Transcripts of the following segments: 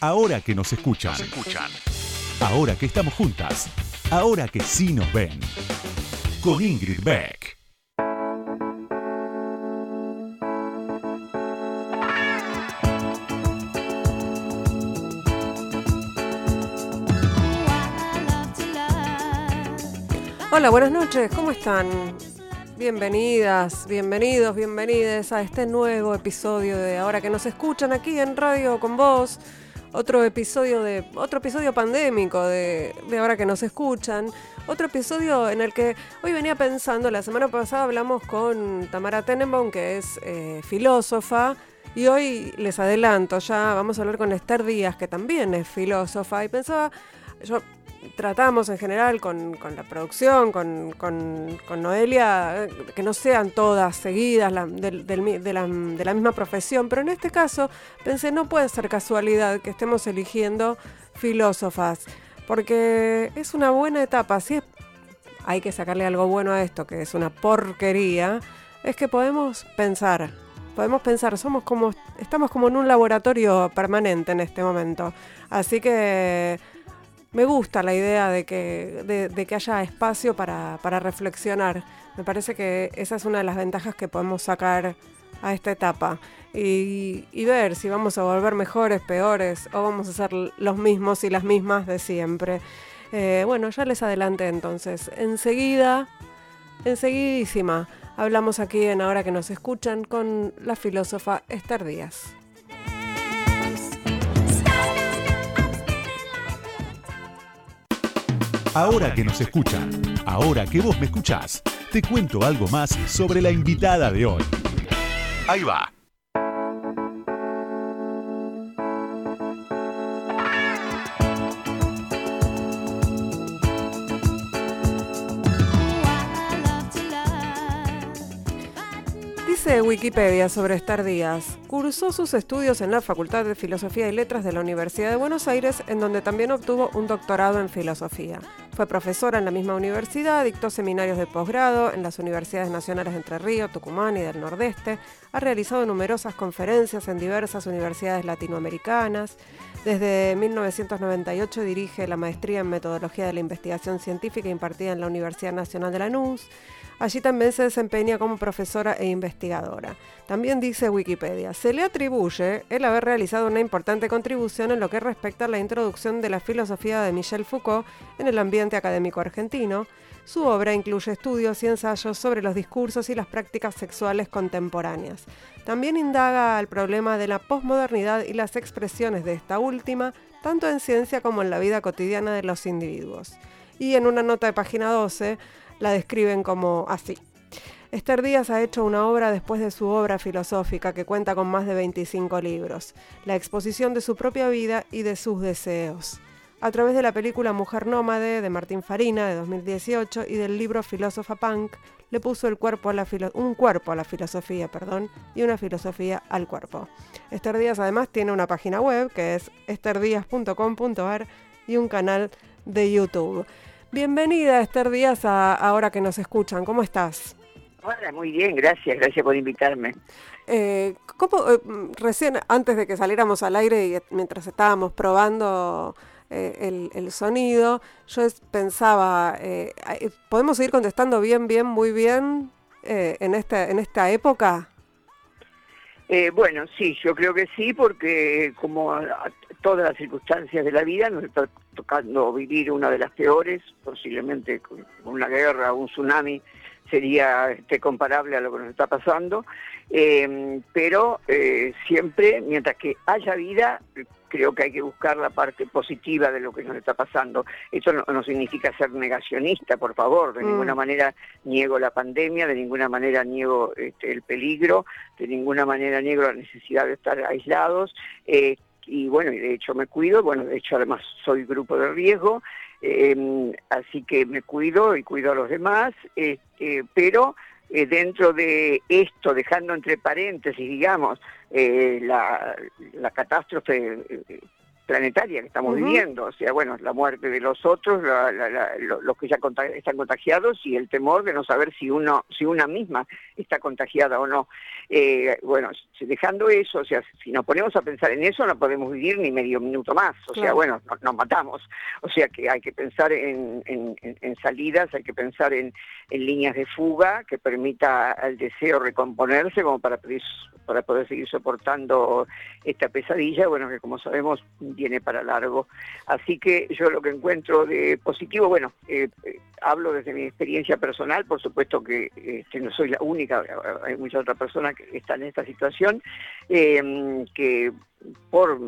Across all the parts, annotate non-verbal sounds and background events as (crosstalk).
Ahora que nos escuchan. Ahora que estamos juntas. Ahora que sí nos ven. Con Ingrid Beck. Hola, buenas noches, ¿cómo están? Bienvenidas, bienvenidos, bienvenides a este nuevo episodio de Ahora que nos escuchan aquí en Radio con Vos. Otro episodio de. otro episodio pandémico de, de Ahora que nos escuchan. Otro episodio en el que hoy venía pensando, la semana pasada hablamos con Tamara Tenenbaum, que es eh, filósofa. Y hoy les adelanto, ya vamos a hablar con Esther Díaz, que también es filósofa. Y pensaba, yo tratamos en general con, la producción, con, Noelia, eh, que no sean todas seguidas de, la, misma profesión, pero en este caso pensé, no puede ser casualidad que estemos eligiendo filósofas, porque es una buena etapa, si hay que sacarle algo bueno a esto, que es una porquería, es que podemos pensar, podemos pensar, somos como, estamos como en un laboratorio permanente en este momento, así que me gusta la idea de que, de, que haya espacio para, reflexionar. Me parece que esa es una de las ventajas que podemos sacar a esta etapa y, ver si vamos a volver mejores, peores o vamos a ser los mismos y las mismas de siempre. Eh, bueno, ya les adelanté entonces. Enseguida, enseguidísima, hablamos aquí en Ahora que nos escuchan con la filósofa Esther Díaz. Ahora que nos escuchan, ahora que vos me escuchás, te cuento algo más sobre la invitada de hoy. Ahí va. Wikipedia sobre Estar Díaz. Cursó sus estudios en la Facultad de Filosofía y Letras de la Universidad de Buenos Aires, en donde también obtuvo un doctorado en filosofía. Fue profesora en la misma universidad, dictó seminarios de posgrado en las universidades nacionales de Entre Ríos, Tucumán y del Nordeste. Ha realizado numerosas conferencias en diversas universidades latinoamericanas. Desde 1998 dirige la maestría en metodología de la investigación científica impartida en la Universidad Nacional de Lanús. Allí también se desempeña como profesora e investigadora. También dice Wikipedia, se le atribuye el haber realizado una importante contribución en lo que respecta a la introducción de la filosofía de Michel Foucault en el ambiente académico argentino. Su obra incluye estudios y ensayos sobre los discursos y las prácticas sexuales contemporáneas. También indaga el problema de la posmodernidad y las expresiones de esta última, tanto en ciencia como en la vida cotidiana de los individuos. Y en una nota de página 12, la describen como así. Esther Díaz ha hecho una obra después de su obra filosófica que cuenta con más de 25 libros, la exposición de su propia vida y de sus deseos. A través de la película Mujer Nómade de Martín Farina de 2018 y del libro Filósofa Punk, le puso el cuerpo a la un cuerpo a la filosofía perdón, y una filosofía al cuerpo. Esther Díaz además tiene una página web que es esterdíaz.com.ar y un canal de YouTube. Bienvenida Esther Díaz a Ahora que nos escuchan. ¿Cómo estás? Hola, muy bien, gracias, gracias por invitarme. Eh, ¿cómo, eh, recién, antes de que saliéramos al aire y mientras estábamos probando eh, el, sonido, yo pensaba, ¿podemos seguir contestando bien, bien, muy bien en, esta, en esta época? bueno, sí, yo creo que sí, porque como todas las circunstancias de la vida nos está tocando vivir una de las peores, posiblemente con una guerra un tsunami sería este, comparable a lo que nos está pasando, em, pero eh, siempre, mientras que haya vida, creo que hay que buscar la parte positiva de lo que nos está pasando. Eso no, significa ser negacionista, por favor, de ninguna mm. manera niego la pandemia, de ninguna manera niego este, el peligro, de ninguna manera niego la necesidad de estar aislados. Eh, y bueno, y de hecho me cuido, bueno, de hecho además soy grupo de riesgo, em, así que me cuido y cuido a los demás, este, pero eh, dentro de esto, dejando entre paréntesis, digamos, eh, la, la, catástrofe eh, planetaria que estamos viviendo, o sea, bueno, la muerte de los otros, los que ya están contagiados y el temor de no saber si uno, si una misma está contagiada o no. Eh, bueno, dejando eso, o sea, si nos ponemos a pensar en eso, no podemos vivir ni medio minuto más, o sea, bueno, nos matamos, o sea que hay que pensar en, salidas, hay que pensar en, líneas de fuga que permita al deseo recomponerse como para, para poder seguir soportando esta pesadilla, bueno, que como sabemos viene para largo. Así que yo lo que encuentro de positivo, bueno, eh, eh, hablo desde mi experiencia personal, por supuesto que este, no soy la única, hay muchas otras personas que están en esta situación, eh, que por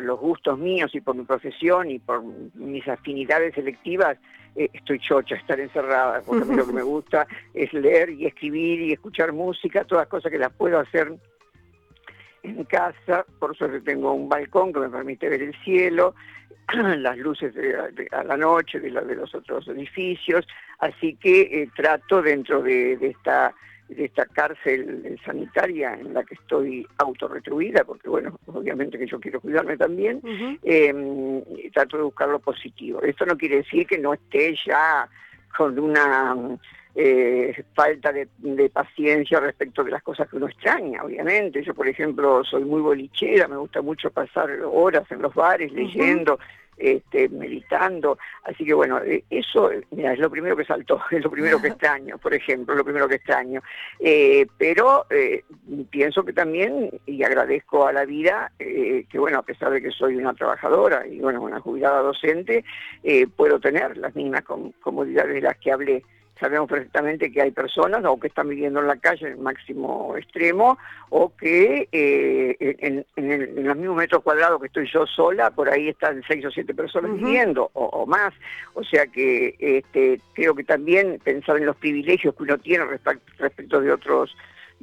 los gustos míos y por mi profesión y por mis afinidades selectivas, estoy chocha estar encerrada, porque a mí lo que me (laughs) gusta es leer y escribir y escuchar música, todas cosas que las puedo hacer en casa, por suerte tengo un balcón que me permite ver el cielo, (clears throat) las luces a la noche de, de, los otros edificios, así que eh, trato dentro de, esta de esta cárcel sanitaria en la que estoy autorretruida, porque bueno, obviamente que yo quiero cuidarme también, em, trato de buscar lo positivo. Esto no quiere decir que no esté ya con una eh, falta de, paciencia respecto de las cosas que uno extraña, obviamente. Yo, por ejemplo, soy muy bolichera, me gusta mucho pasar horas en los bares leyendo, este, meditando. Así que bueno, eh, eso mira, es lo primero que saltó, (laughs) es lo primero que (laughs) extraño, por ejemplo, lo primero que extraño. Eh, pero pienso que también, y agradezco a la vida, que bueno, a pesar de que soy una trabajadora y bueno, una jubilada docente, puedo tener las mismas comodidades de las que hablé sabemos perfectamente que hay personas o que están viviendo en la calle en el máximo extremo o que eh, en, los mismos metros cuadrados que estoy yo sola, por ahí están seis o siete personas viviendo o, más. O sea que este, creo que también pensar en los privilegios que uno tiene respecto de otros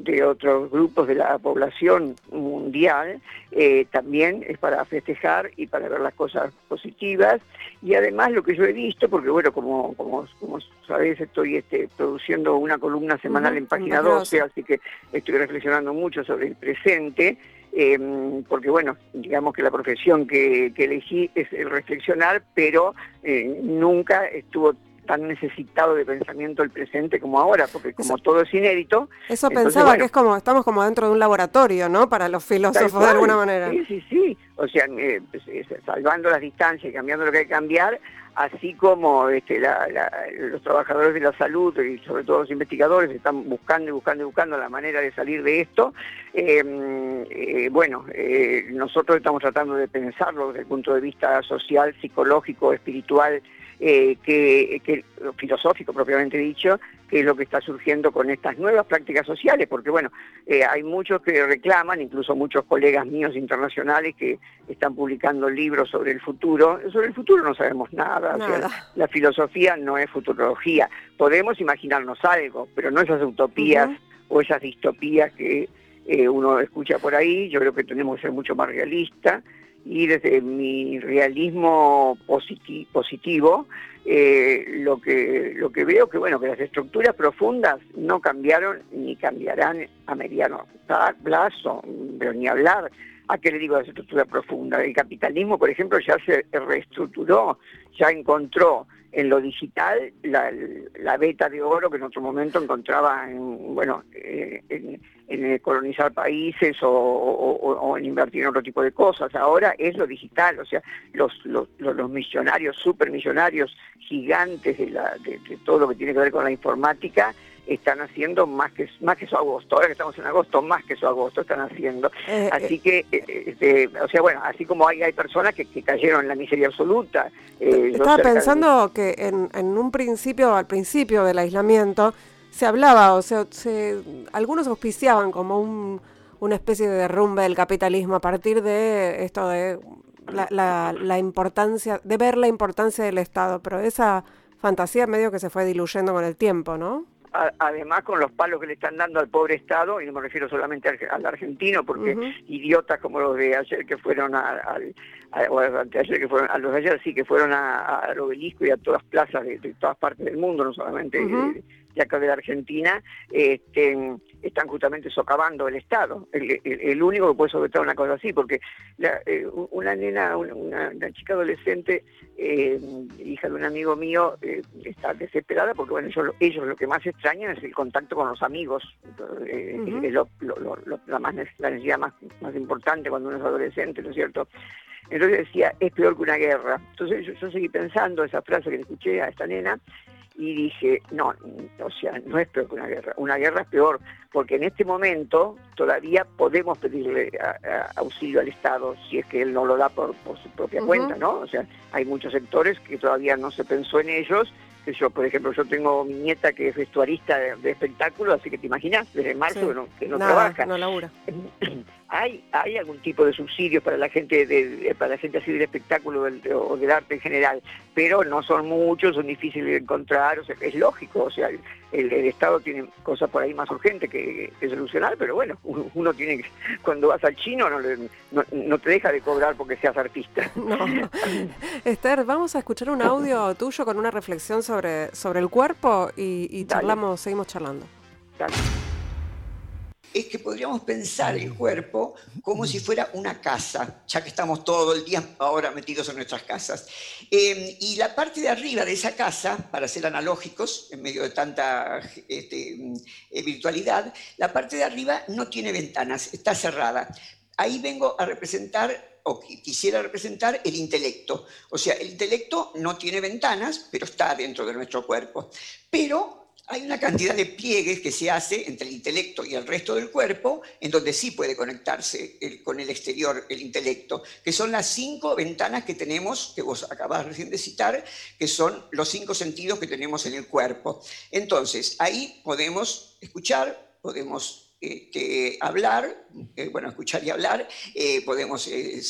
de otros grupos de la población mundial, eh, también es para festejar y para ver las cosas positivas. Y además lo que yo he visto, porque bueno, como, como, como sabés, estoy este, produciendo una columna semanal en Página 12, así que estoy reflexionando mucho sobre el presente. Em, porque bueno, digamos que la profesión que, elegí es el reflexionar, pero eh, nunca estuvo tan necesitado de pensamiento el presente como ahora, porque como todo es inédito. Eso pensaba que es como, estamos como dentro de un laboratorio, ¿no? Para los filósofos de alguna manera. Sí, sí, sí. O sea, eh, pues, eh, salvando las distancias y cambiando lo que hay que cambiar, así como este, los trabajadores de la salud y sobre todo los investigadores están buscando y buscando y buscando la manera de salir de esto, em, eh, bueno, nosotros estamos tratando de pensarlo desde el punto de vista social, psicológico, espiritual, eh, que, filosófico propiamente dicho, que es lo que está surgiendo con estas nuevas prácticas sociales, porque bueno, eh, hay muchos que reclaman, incluso muchos colegas míos internacionales que están publicando libros sobre el futuro. Sobre el futuro no sabemos nada, la filosofía no es futurología. Podemos imaginarnos algo, pero no esas utopías o esas distopías que eh, uno escucha por ahí, yo creo que tenemos que ser mucho más realistas y desde mi realismo positivo eh, lo que lo que veo que bueno que las estructuras profundas no cambiaron ni cambiarán a mediano plazo pero ni hablar. A qué le digo de estructura profunda el capitalismo por ejemplo ya se reestructuró ya encontró en lo digital la, la beta de oro que en otro momento encontraba en bueno eh, en, colonizar países o, en invertir en otro tipo de cosas. Ahora es lo digital o sea los los, los millonarios supermillonarios gigantes de, la, de todo lo que tiene que ver con la informática están haciendo más que más que su agosto. Ahora que estamos en agosto, más que su agosto están haciendo. Eh, así eh. que, eh, este, o sea, bueno, así como hay, hay personas que, cayeron en la miseria absoluta. Estaba pensando que en, en, un principio, al principio del aislamiento, se hablaba, o sea, se, algunos auspiciaban como un, una especie de derrumbe del capitalismo a partir de esto de la, la, la importancia, de ver la importancia del Estado, pero esa fantasía medio que se fue diluyendo con el tiempo, ¿no? Además con los palos que le están dando al pobre Estado, y no me refiero solamente al, argentino, porque idiotas como los de ayer que fueron a, al, que fueron, a los de ayer sí que fueron al obelisco y a todas plazas de, todas partes del mundo, no solamente de acá de la Argentina, este, están justamente socavando el Estado. El, único que puede soportar una cosa así, porque eh, una nena, una, chica adolescente, eh, hija de un amigo mío, eh, está desesperada porque bueno, ellos, ellos, lo que más extrañan es el contacto con los amigos. es la, más, la necesidad más, más importante cuando uno es adolescente, ¿no es cierto? Entonces decía, es peor que una guerra. Entonces yo, yo seguí pensando esa frase que le escuché a esta nena y dije, no, o sea, no es peor que una guerra, una guerra es peor, porque en este momento todavía podemos pedirle auxilio al Estado si es que él no lo da por, su propia cuenta, ¿no? O sea, hay muchos sectores que todavía no se pensó en ellos que yo, por ejemplo, yo tengo mi nieta que es vestuarista de, espectáculo, así que te imaginas, desde marzo que no, que no trabaja. No labura. (clears throat) (clears throat) hay, hay algún tipo de subsidios para la gente de, para la gente así del espectáculo o del arte en general, pero no son muchos, son difíciles de encontrar, o sea, es lógico, o sea, el, Estado tiene cosas por ahí más urgentes que, solucionar, pero bueno, uno tiene que, cuando vas al chino no, no, te deja de cobrar porque seas artista. (laughs) Esther, vamos a escuchar un audio tuyo con una reflexión sobre, sobre el cuerpo y, charlamos, seguimos charlando es que podríamos pensar el cuerpo como si fuera una casa, ya que estamos todo el día ahora metidos en nuestras casas. Em, y la parte de arriba de esa casa, para ser analógicos, en medio de tanta este, eh, virtualidad, la parte de arriba no tiene ventanas, está cerrada. Ahí vengo a representar o quisiera representar el intelecto. O sea, el intelecto no tiene ventanas, pero está dentro de nuestro cuerpo. Pero hay una cantidad de pliegues que se hace entre el intelecto y el resto del cuerpo, en donde sí puede conectarse con el exterior el intelecto, que son las cinco ventanas que tenemos, que vos acabás recién de citar, que son los cinco sentidos que tenemos en el cuerpo. Entonces, ahí podemos escuchar, podemos este, hablar, eh, bueno, escuchar y hablar, eh, podemos eh,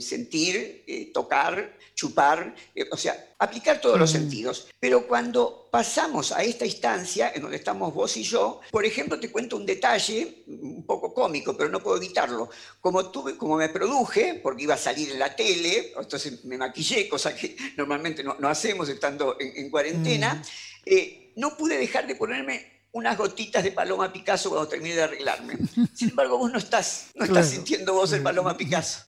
sentir, tocar, chupar, o sea, aplicar todos los mm. sentidos. Pero cuando pasamos a esta instancia, en donde estamos vos y yo, por ejemplo, te cuento un detalle un poco cómico, pero no puedo evitarlo. Como, tuve, como me produje, porque iba a salir en la tele, entonces me maquillé, cosa que normalmente no, hacemos estando en, cuarentena, mm. no pude dejar de ponerme unas gotitas de Paloma Picasso cuando termine de arreglarme. (laughs) Sin embargo, vos no estás, no estás sintiendo vos el Paloma Picasso.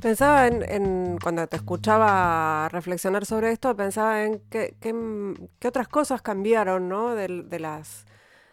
Pensaba en, cuando te escuchaba reflexionar sobre esto, pensaba en qué, otras cosas cambiaron, ¿no? De, las,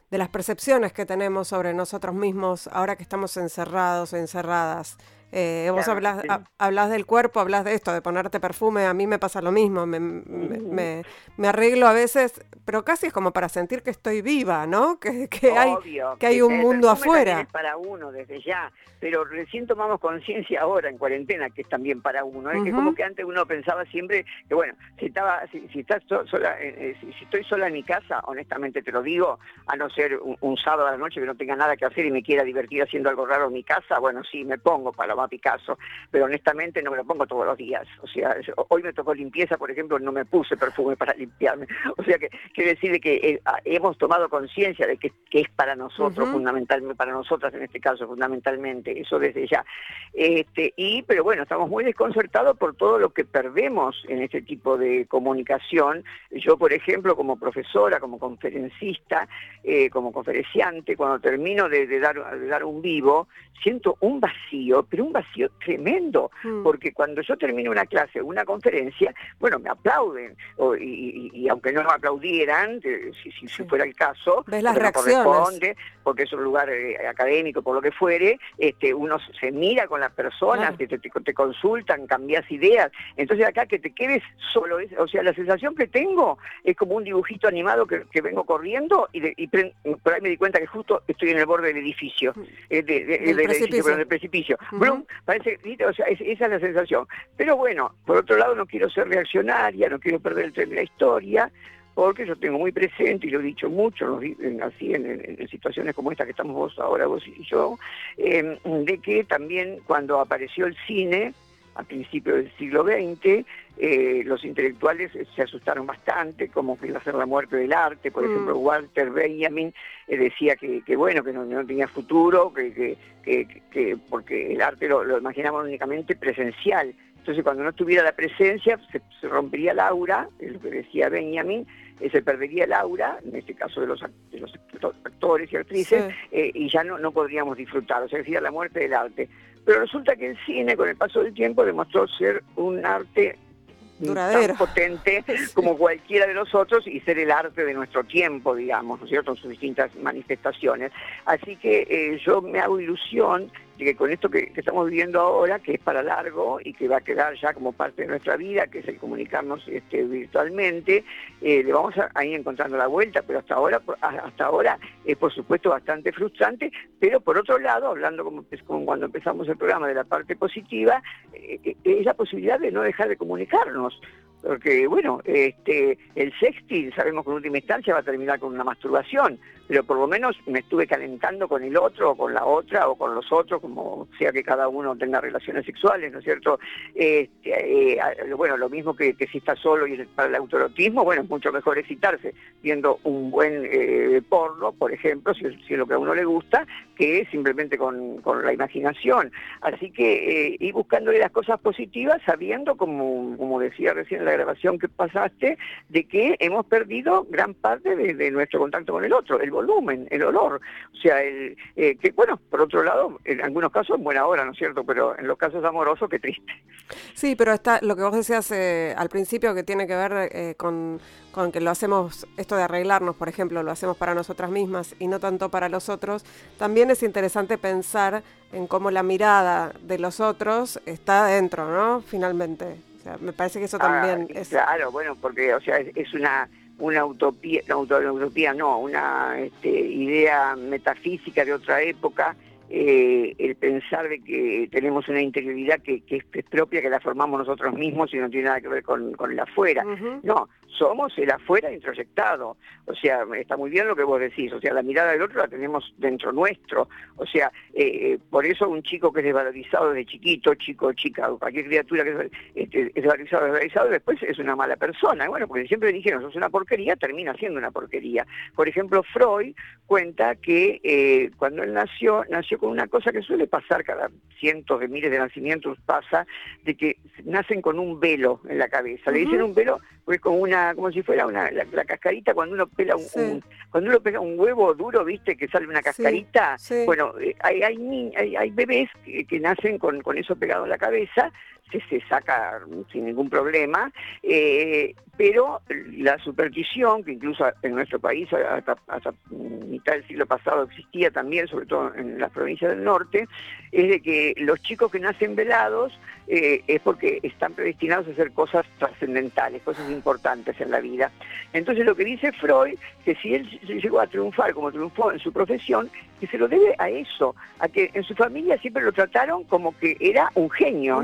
de las percepciones que tenemos sobre nosotros mismos ahora que estamos encerrados o encerradas. Eh, vos hablas, del cuerpo, hablas de esto, de ponerte perfume, a mí me pasa lo mismo, me, me, arreglo a veces, pero casi es como para sentir que estoy viva, ¿no? Que, hay, que hay un mundo afuera. Para uno desde ya, pero recién tomamos conciencia ahora en cuarentena que es también para uno, es que como que antes uno pensaba siempre que bueno, si estaba, si, estás sola, eh, eh, si, estoy sola en mi casa, honestamente te lo digo, a no ser un, sábado a la noche que no tenga nada que hacer y me quiera divertir haciendo algo raro en mi casa, bueno sí, me pongo para a Picasso, pero honestamente no me lo pongo todos los días. O sea, hoy me tocó limpieza, por ejemplo, no me puse perfume para limpiarme. (laughs) O sea que quiere decir que eh, ah, hemos tomado conciencia de que, es para nosotros, fundamentalmente, para nosotras en este caso, fundamentalmente, eso desde ya. Este, y, pero bueno, estamos muy desconcertados por todo lo que perdemos en este tipo de comunicación. Yo, por ejemplo, como profesora, como conferencista, eh, como conferenciante, cuando termino de, dar, de dar un vivo, siento un vacío, pero un vacío tremendo, mm. porque cuando yo termino una clase o una conferencia, bueno, me aplauden, y, aunque no me aplaudieran, si, si, fuera el caso, ¿Ves las reacciones? porque es un lugar eh, académico, por lo que fuere, este, uno se mira con las personas, te, te, consultan, cambias ideas, entonces acá que te quedes solo, o sea, la sensación que tengo es como un dibujito animado que, vengo corriendo y, por ahí me di cuenta que justo estoy en el borde del edificio, mm. eh, del edificio, del precipicio. Parece, o sea, esa es la sensación. Pero bueno, por otro lado no quiero ser reaccionaria, no quiero perder el tren de la historia, porque yo tengo muy presente, y lo he dicho mucho, así en, situaciones como esta que estamos vos ahora, vos y yo, em, de que también cuando apareció el cine, a principios del siglo XX, eh, los intelectuales se asustaron bastante, como que iba a ser la muerte del arte, por mm. ejemplo, Walter Benjamin eh, decía que, bueno, que no, tenía futuro, que, que, porque el arte lo, lo imaginamos únicamente presencial, Entonces cuando no estuviera la presencia se, rompería el aura, es lo que decía Benjamin, eh, se perdería el aura, en este caso de los, los actores y actrices, eh, y ya no, no podríamos disfrutar, o sea, decía la muerte del arte. Pero resulta que el cine, con el paso del tiempo, demostró ser un arte tan potente (laughs) como cualquiera de los otros y ser el arte de nuestro tiempo, digamos, ¿no es cierto?, en sus distintas manifestaciones. Así que eh, yo me hago ilusión de que con esto que, estamos viviendo ahora, que es para largo y que va a quedar ya como parte de nuestra vida, que es el comunicarnos este, virtualmente, eh, le vamos a, ir encontrando la vuelta, pero hasta ahora, hasta ahora es por supuesto bastante frustrante, pero por otro lado, hablando como, como cuando empezamos el programa de la parte positiva, eh, es la posibilidad de no dejar de comunicarnos porque bueno, este, el sexting sabemos que en última instancia va a terminar con una masturbación, pero por lo menos me estuve calentando con el otro o con la otra o con los otros, como sea que cada uno tenga relaciones sexuales, ¿no es cierto? Este, eh, bueno, lo mismo que, si está solo y para el autorotismo, bueno, es mucho mejor excitarse viendo un buen eh, porno, por ejemplo, si, es lo que a uno le gusta, que simplemente con, la imaginación. Así que eh, ir buscándole las cosas positivas, sabiendo, como, como decía recién la grabación que pasaste, de que hemos perdido gran parte de, nuestro contacto con el otro, el volumen, el olor. O sea, el, eh, que bueno, por otro lado, en algunos casos en buena hora, ¿no es cierto? Pero en los casos amorosos, qué triste. Sí, pero está lo que vos decías eh, al principio que tiene que ver eh, con, que lo hacemos, esto de arreglarnos, por ejemplo, lo hacemos para nosotras mismas y no tanto para los otros, también es interesante pensar en cómo la mirada de los otros está adentro, ¿no? Finalmente me parece que eso también ah, es... Claro, bueno, porque o sea, es, una una utopía, no, una utopía no, una este, idea metafísica de otra época, eh, el pensar de que tenemos una interioridad que, es propia, que la formamos nosotros mismos y no tiene nada que ver con, con el afuera. No, somos el afuera introyectado. O sea, está muy bien lo que vos decís, o sea, la mirada del otro la tenemos dentro nuestro. O sea, eh, por eso un chico que es desvalorizado desde chiquito, chico, chica, o cualquier criatura que es, este, desvalorizado, desvalorizado, después es una mala persona. Bueno, porque siempre dijeron, sos una porquería, termina siendo una porquería. Por ejemplo, Freud cuenta que eh, cuando él nació, nació con una cosa que suele pasar cada cientos de miles de nacimientos, pasa, de que nacen con un velo en la cabeza. Le dicen un velo pues como una, como si fuera una, la, cascarita cuando uno pela un, cuando uno pega un huevo duro, viste, que sale una cascarita. Bueno, eh, hay, hay, hay, bebés que, nacen con, con eso pegado en la cabeza que se saca sin ningún problema, eh, pero la superstición, que incluso en nuestro país hasta, mitad del siglo pasado existía también, sobre todo en las provincias del norte, es de que los chicos que nacen velados eh, es porque están predestinados a hacer cosas trascendentales, cosas importantes en la vida. Entonces lo que dice Freud, que si él llegó a triunfar como triunfó en su profesión, que se lo debe a eso, a que en su familia siempre lo trataron como que era un genio.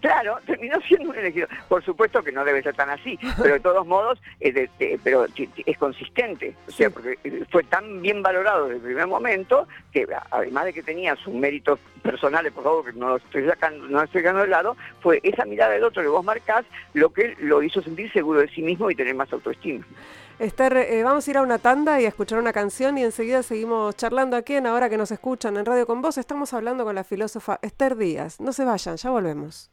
Claro, terminó siendo un elegido. Por supuesto que no debe ser tan así, pero de todos modos, es, pero es consistente. O sea, porque fue tan bien valorado desde el primer momento que además de que tenía sus méritos personales, por favor, que no lo estoy sacando, no estoy sacando de lado, fue esa mirada del otro que vos marcás lo que lo hizo sentir seguro de sí mismo y tener más autoestima. Esther, eh, vamos a ir a una tanda y a escuchar una canción y enseguida seguimos charlando aquí en Ahora que nos escuchan en Radio con Vos. Estamos hablando con la filósofa Esther Díaz. No se vayan, ya volvemos.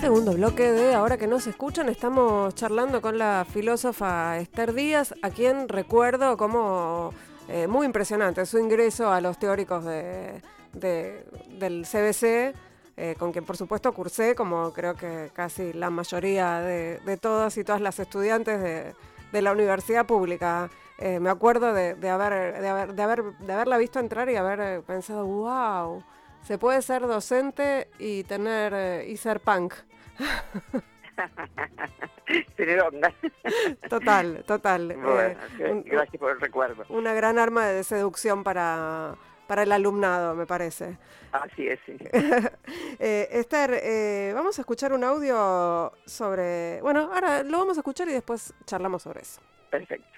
Segundo bloque de Ahora que nos escuchan, estamos charlando con la filósofa Esther Díaz, a quien recuerdo como eh, muy impresionante su ingreso a los teóricos de, del CBC, eh, con quien por supuesto cursé, como creo que casi la mayoría de, todas y todas las estudiantes de, la universidad pública. Eh, me acuerdo de, haber, de, haber, de, haber, de haberla visto entrar y haber pensado, wow, se puede ser docente y tener y ser punk. (laughs) (laughs) Tener onda. (laughs) Total, total. Eh, gracias por el recuerdo. Una gran arma de seducción para, para el alumnado, me parece. Así es, sí. (laughs) eh, Esther, eh, vamos a escuchar un audio sobre... Bueno, ahora lo vamos a escuchar y después charlamos sobre eso. Perfecto.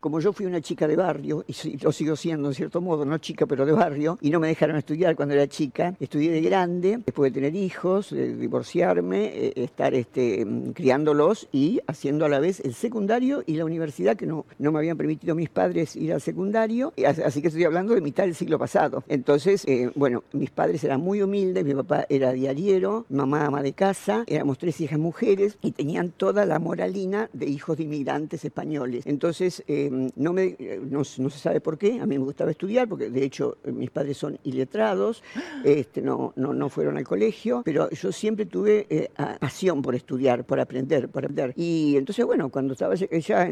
Como yo fui una chica de barrio, y lo sigo siendo en cierto modo, no chica pero de barrio, y no me dejaron estudiar cuando era chica, estudié de grande, después de tener hijos, divorciarme, eh, estar este, mm, criándolos y haciendo a la vez el secundario y la universidad, que no, me habían permitido mis padres ir al secundario, así que estoy hablando de mitad del siglo pasado. Entonces, eh, bueno, mis padres eran muy humildes, mi papá era diariero, mamá ama de casa, éramos tres hijas mujeres y tenían toda la moralina de hijos de inmigrantes españoles. Entonces, eh, no, me, no, se sabe por qué, a mí me gustaba estudiar, porque de hecho mis padres son iletrados, (gasps) este, no, no, no fueron al colegio, pero yo siempre tuve eh, pasión por estudiar, por aprender, por aprender. Y entonces, bueno, cuando estaba ya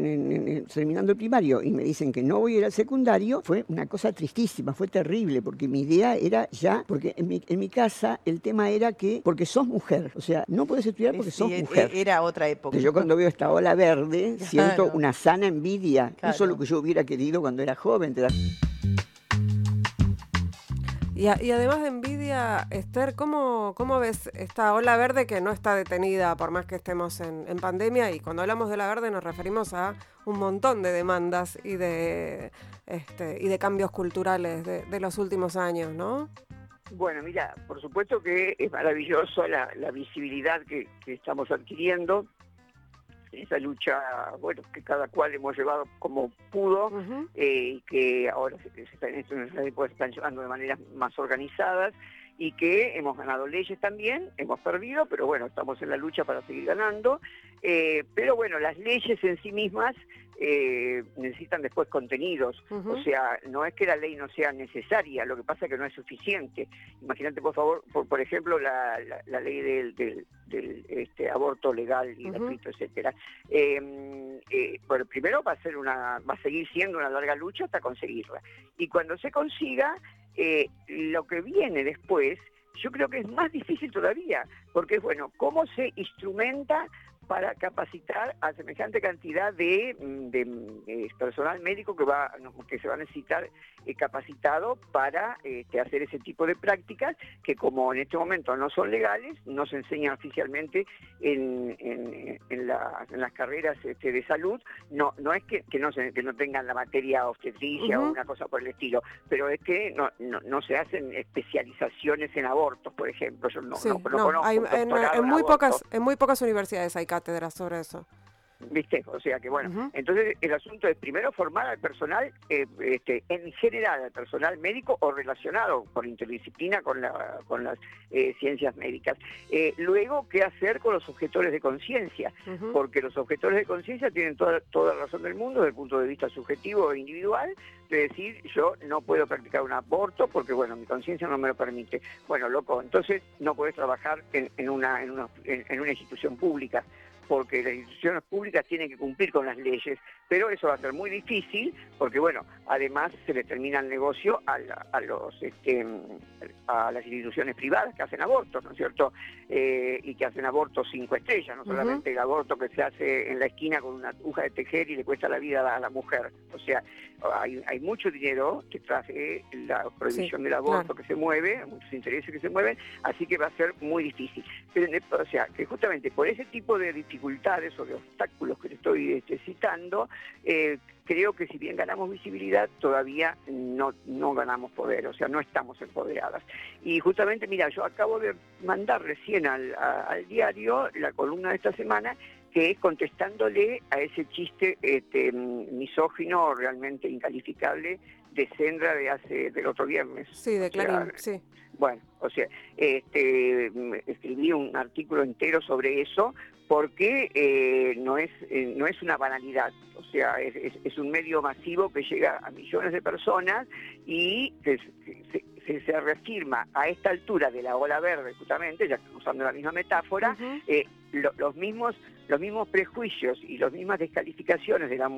terminando el primario y me dicen que no voy a ir al secundario, fue una cosa tristísima, fue terrible, porque mi idea era ya, porque en mi, en mi casa el tema era que, porque sos mujer, o sea, no puedes estudiar porque sos e, mujer. Era otra época. Yo cuando veo esta ola verde, (laughs) siento una sana envidia. Eso es lo que yo hubiera querido cuando era joven. Y, además de envidia, Esther, ¿cómo, ¿cómo ves esta ola verde que no está detenida por más que estemos en, pandemia? Y cuando hablamos de la verde nos referimos a un montón de demandas y de, este, y de cambios culturales de, los últimos años, ¿no? Bueno, mira, por supuesto que es maravilloso la, visibilidad que, estamos adquiriendo esa lucha, bueno, que cada cual hemos llevado como pudo eh, y que ahora se, se, en estos se están llevando de maneras más organizadas y que hemos ganado leyes también, hemos perdido, pero bueno, estamos en la lucha para seguir ganando. Eh, pero bueno, las leyes en sí mismas eh, necesitan después contenidos. O sea, no es que la ley no sea necesaria, lo que pasa es que no es suficiente. Imagínate, por favor, por, ejemplo, la, ley del, este, aborto legal y gratuito, etcétera. Em, eh, bueno, primero va a ser una, va a seguir siendo una larga lucha hasta conseguirla. Y cuando se consiga, eh, lo que viene después, yo creo que es más difícil todavía, porque es bueno, cómo se instrumenta para capacitar a semejante cantidad de, mm, mm, eh, personal médico que va que se va a necesitar eh, capacitado para este, hacer ese tipo de prácticas que como en este momento no son legales, no se enseñan oficialmente en, las carreras este, de salud. No, no es que, no que no tengan la materia obstetricia o una cosa por el estilo, pero es que no, no, se hacen especializaciones en abortos, por ejemplo. Yo no, conozco en, muy pocas, en muy pocas universidades hay cátedras sobre eso. ¿Viste? O sea que bueno, entonces el asunto es primero formar al personal, eh, este, en general al personal médico o relacionado por interdisciplina con, la, con las eh, ciencias médicas. Eh, luego, ¿qué hacer con los objetores de conciencia? Porque los objetores de conciencia tienen toda, toda razón del mundo desde el punto de vista subjetivo e individual, de decir yo no puedo practicar un aborto porque bueno, mi conciencia no me lo permite. Bueno, loco, entonces no puedes trabajar en, una, en, una, en una institución pública porque las instituciones públicas tienen que cumplir con las leyes, pero eso va a ser muy difícil porque, bueno, además se le termina el negocio a, los, este, a las instituciones privadas que hacen abortos, ¿no es cierto? Eh, y que hacen abortos cinco estrellas, no solamente el aborto que se hace en la esquina con una aguja de tejer y le cuesta la vida a la, mujer. O sea, hay, mucho dinero detrás de la prohibición del aborto que se mueve, muchos intereses que se mueven, así que va a ser muy difícil. Pero, o sea, que justamente por ese tipo de dificultades o de obstáculos que le estoy este, citando, eh, creo que si bien ganamos visibilidad, todavía no, no ganamos poder, o sea, no estamos empoderadas. Y justamente, mira, yo acabo de mandar recién al, diario la columna de esta semana que es contestándole a ese chiste este, misógino realmente incalificable de Sendra de hace del otro viernes. Sí, de Clarín, sí. Bueno, o sea, este, escribí un artículo entero sobre eso porque eh, no, es, eh, no es una banalidad, o sea, es, un medio masivo que llega a millones de personas y se, se, reafirma a esta altura de la ola verde, justamente, ya usando la misma metáfora, eh, los, mismos, los mismos prejuicios y las mismas descalificaciones de la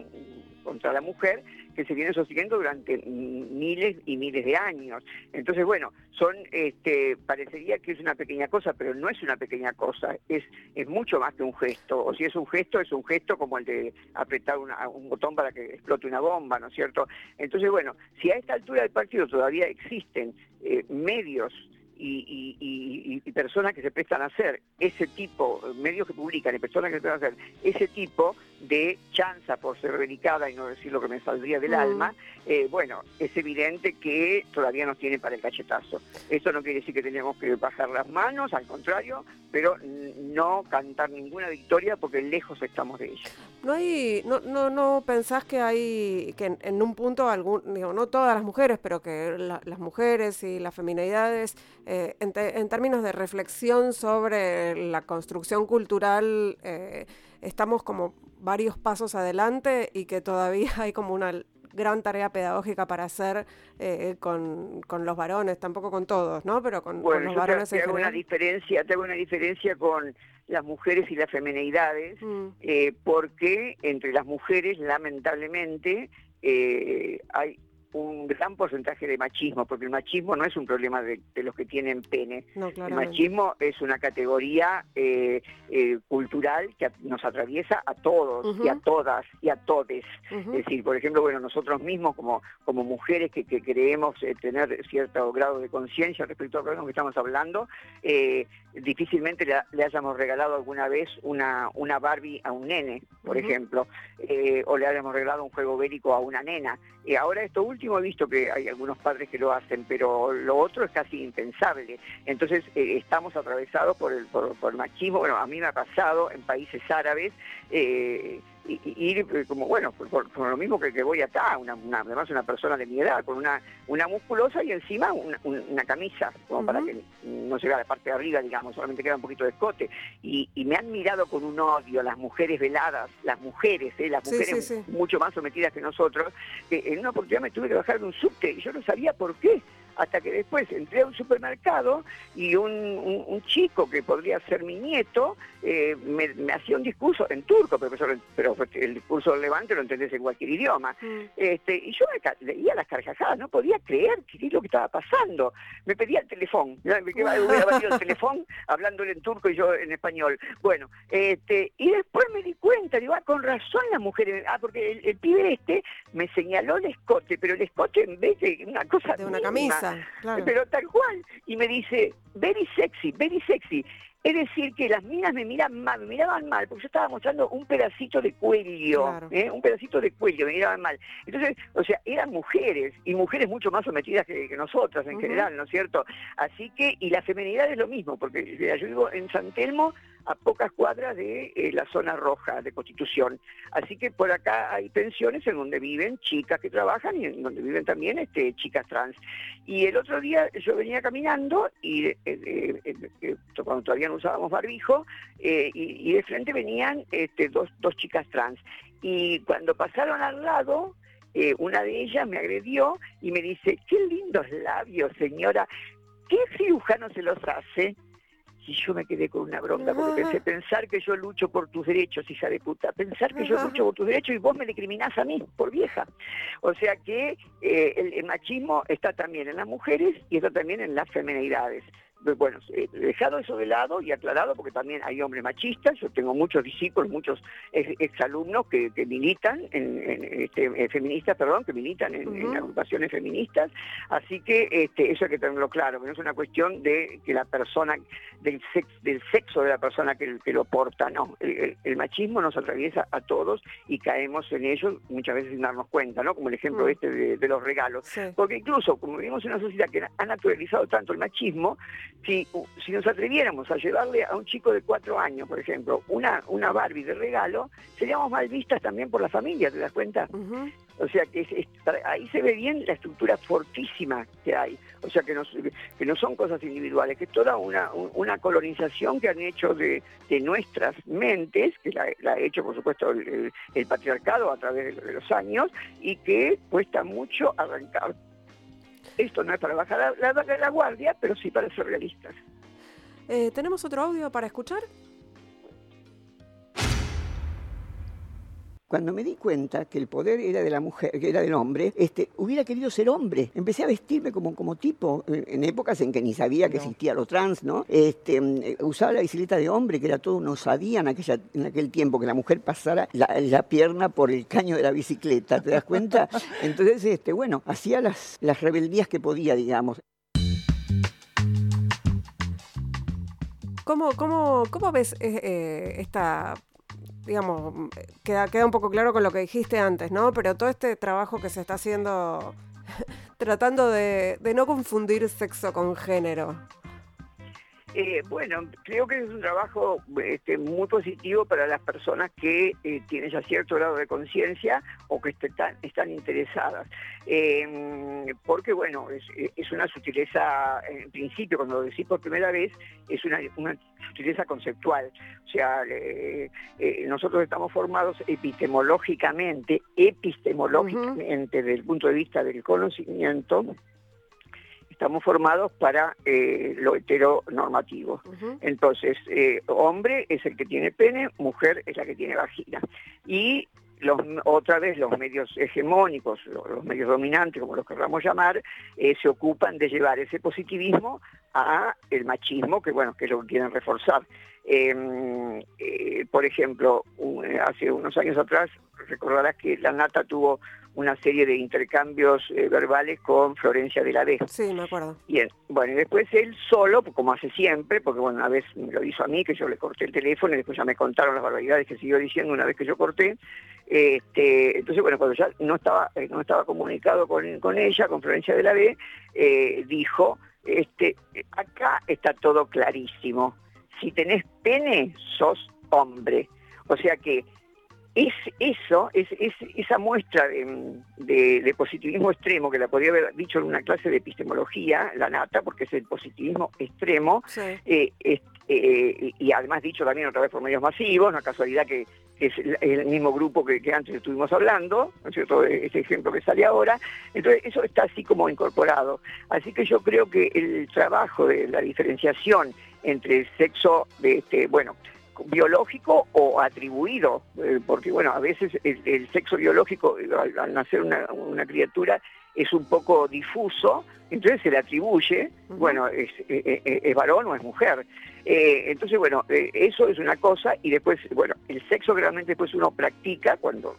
contra la mujer que se vienen sosteniendo durante miles y miles de años. Entonces, bueno, son, este, parecería que es una pequeña cosa, pero no es una pequeña cosa, es, es mucho más que un gesto. O si es un gesto, es un gesto como el de apretar un botón para que explote una bomba, ¿no es cierto? Entonces, bueno, si a esta altura del partido todavía existen eh, medios y, personas que se prestan a hacer ese tipo, medios que publican y personas que se prestan a hacer ese tipo de chanza por ser delicada y no decir lo que me saldría del mm. alma, eh, bueno, es evidente que todavía nos tiene para el cachetazo. Eso no quiere decir que tenemos que bajar las manos, al contrario, pero no cantar ninguna victoria porque lejos estamos de ella. No hay, no, no, no pensás que hay, que en, un punto, algún, digo, no todas las mujeres, pero que las mujeres y las feminidades, eh, en, términos de reflexión sobre la construcción cultural, eh, estamos como varios pasos adelante y que todavía (laughs) hay como una gran tarea pedagógica para hacer eh, con, los varones, tampoco con todos, ¿no? Pero con, los varones te, una diferencia, tengo una diferencia con las mujeres y las femenidades, mm. eh, porque entre las mujeres, lamentablemente, eh, hay un gran porcentaje de machismo, porque el machismo no es un problema de, los que tienen pene. el machismo es una categoría eh, eh, cultural que nos atraviesa a todos y a todas y a todes. Es decir, por ejemplo, bueno, nosotros mismos como, como mujeres que, creemos eh, tener cierto grado de conciencia respecto a lo que estamos hablando, difícilmente le, hayamos regalado alguna vez una, una Barbie a un nene, por ejemplo, o le hayamos regalado un juego bélico a una nena. Y ahora esto último he visto que hay algunos padres que lo hacen, pero lo otro es casi impensable. Entonces eh, estamos atravesados por el, por, por, machismo. Bueno, a mí me ha pasado en países árabes. Eh, ir eh, como, bueno, por, lo mismo que, que voy acá, una, además una persona de mi edad, con una, una musculosa y encima una, camisa, como para que no se vea la parte de arriba, digamos, solamente queda un poquito de escote. Y, me han mirado con un odio las mujeres veladas, las mujeres, eh, las mujeres mucho más sometidas que nosotros, que en una oportunidad me tuve que bajar de un subte y yo no sabía por qué hasta que después entré a un supermercado y un, chico que podría ser mi nieto eh, me, hacía un discurso en turco, profesor, pero el discurso del Levante lo entendés en cualquier idioma. Mm. Este, y yo me leía las carcajadas, no podía creer qué es lo que estaba pasando. Me pedía el teléfono, me quedaba el (laughs) teléfono hablándole en turco y yo en español. Bueno, este, y después me di cuenta, digo, ah, con razón las mujeres, ah, porque el, pibe este me señaló el escote, pero el escote en vez de una cosa de una camisa pero tal cual. Y me dice, very sexy, very sexy. Es decir, que las minas me miran mal, me miraban mal, porque yo estaba mostrando un pedacito de cuello, ¿eh? un pedacito de cuello, me miraban mal. Entonces, o sea, eran mujeres, y mujeres mucho más sometidas que, nosotras en general, ¿no es cierto? Así que, y la femenidad es lo mismo, porque yo vivo en San Telmo, a pocas cuadras de eh, la zona roja de Constitución. Así que por acá hay pensiones en donde viven chicas que trabajan y en donde viven también este, chicas trans. Y el otro día yo venía caminando y eh, eh, cuando todavía no usábamos barbijo y, de frente venían este, dos, dos chicas trans. Y cuando pasaron al lado, una de ellas me agredió y me dice, qué lindos labios, señora, ¿qué cirujano se los hace? Y yo me quedé con una bronca porque pensé, pensar que yo lucho por tus derechos, hija de puta, pensar que yo lucho por tus derechos y vos me discriminás a mí por vieja. O sea que eh, el, machismo está también en las mujeres y está también en las femenidades bueno, dejado eso de lado y aclarado, porque también hay hombres machistas, yo tengo muchos discípulos, muchos exalumnos que, que militan, en, este, eh, feministas, perdón, que militan en, agrupaciones feministas, así que este, eso hay que tenerlo claro, que no es una cuestión de que la persona, del, del sexo de la persona que, lo porta, no, el, machismo nos atraviesa a todos y caemos en ello muchas veces sin darnos cuenta, ¿no? Como el ejemplo mm. este de, los regalos, porque incluso como vivimos en una sociedad que ha naturalizado tanto el machismo, si, si nos atreviéramos a llevarle a un chico de cuatro años, por ejemplo, una, una Barbie de regalo, seríamos mal vistas también por la familia, ¿te das cuenta? O sea que ahí se ve bien la estructura fortísima que hay. O sea que no, que no son cosas individuales, que es toda una, una colonización que han hecho de, nuestras mentes, que la, ha hecho por supuesto el, patriarcado a través de los años, y que cuesta mucho arrancar esto no es para bajar la, la, guardia, pero sí para ser realistas. Eh, ¿Tenemos otro audio para escuchar? Cuando me di cuenta que el poder era de la mujer, que era del hombre, este, hubiera querido ser hombre. Empecé a vestirme como, como tipo, en, épocas en que ni sabía que existía lo trans, ¿no? Este, mm, usaba la bicicleta de hombre, que era todo una osadía en, aquella, en aquel tiempo, que la mujer pasara la, pierna por el caño de la bicicleta, ¿te das cuenta? (laughs) Entonces, este, bueno, hacía las, las rebeldías que podía, digamos. ¿Cómo, cómo, cómo ves eh, eh, esta digamos, queda, queda un poco claro con lo que dijiste antes, ¿no? Pero todo este trabajo que se está haciendo (laughs) tratando de, de no confundir sexo con género. Eh, bueno, creo que es un trabajo este, muy positivo para las personas que eh, tienen ya cierto grado de conciencia o que están, están interesadas. Em, porque, bueno, es, una sutileza, en principio, cuando lo decís por primera vez, es una, sutileza conceptual. O sea, eh, nosotros estamos formados epistemológicamente, epistemológicamente, desde el punto de vista del conocimiento, estamos formados para eh, lo heteronormativo. Entonces, eh, hombre es el que tiene pene, mujer es la que tiene vagina. Y los, otra vez los medios hegemónicos, los, medios dominantes, como los queramos llamar, eh, se ocupan de llevar ese positivismo a el machismo, que bueno, que es lo que quieren reforzar. Em, por ejemplo, hace unos años atrás, recordarás que la Nata tuvo una serie de intercambios eh, verbales con Florencia de la D. Sí, me acuerdo. Bien, bueno, y después él solo, como hace siempre, porque bueno, una vez me lo hizo a mí, que yo le corté el teléfono y después ya me contaron las barbaridades que siguió diciendo una vez que yo corté. Este, entonces, bueno, cuando ya no estaba, eh, no estaba comunicado con, con ella, con Florencia de la B, eh, dijo, este, acá está todo clarísimo. Si tenés pene, sos hombre. O sea que es eso, es, esa muestra de, positivismo extremo, que la podría haber dicho en una clase de epistemología, la nata, porque es el positivismo extremo, eh, eh, y además dicho también otra vez por medios masivos, no casualidad que, es el, mismo grupo que, antes estuvimos hablando, ¿no es cierto?, ese ejemplo que sale ahora, entonces eso está así como incorporado. Así que yo creo que el trabajo de la diferenciación entre el sexo, de este, bueno, biológico o atribuido, eh, porque bueno, a veces el, sexo biológico al, nacer una, criatura es un poco difuso, entonces se le atribuye, bueno, es, varón o es mujer. Eh, entonces, bueno, eh, eso es una cosa y después, bueno, el sexo realmente después uno practica cuando,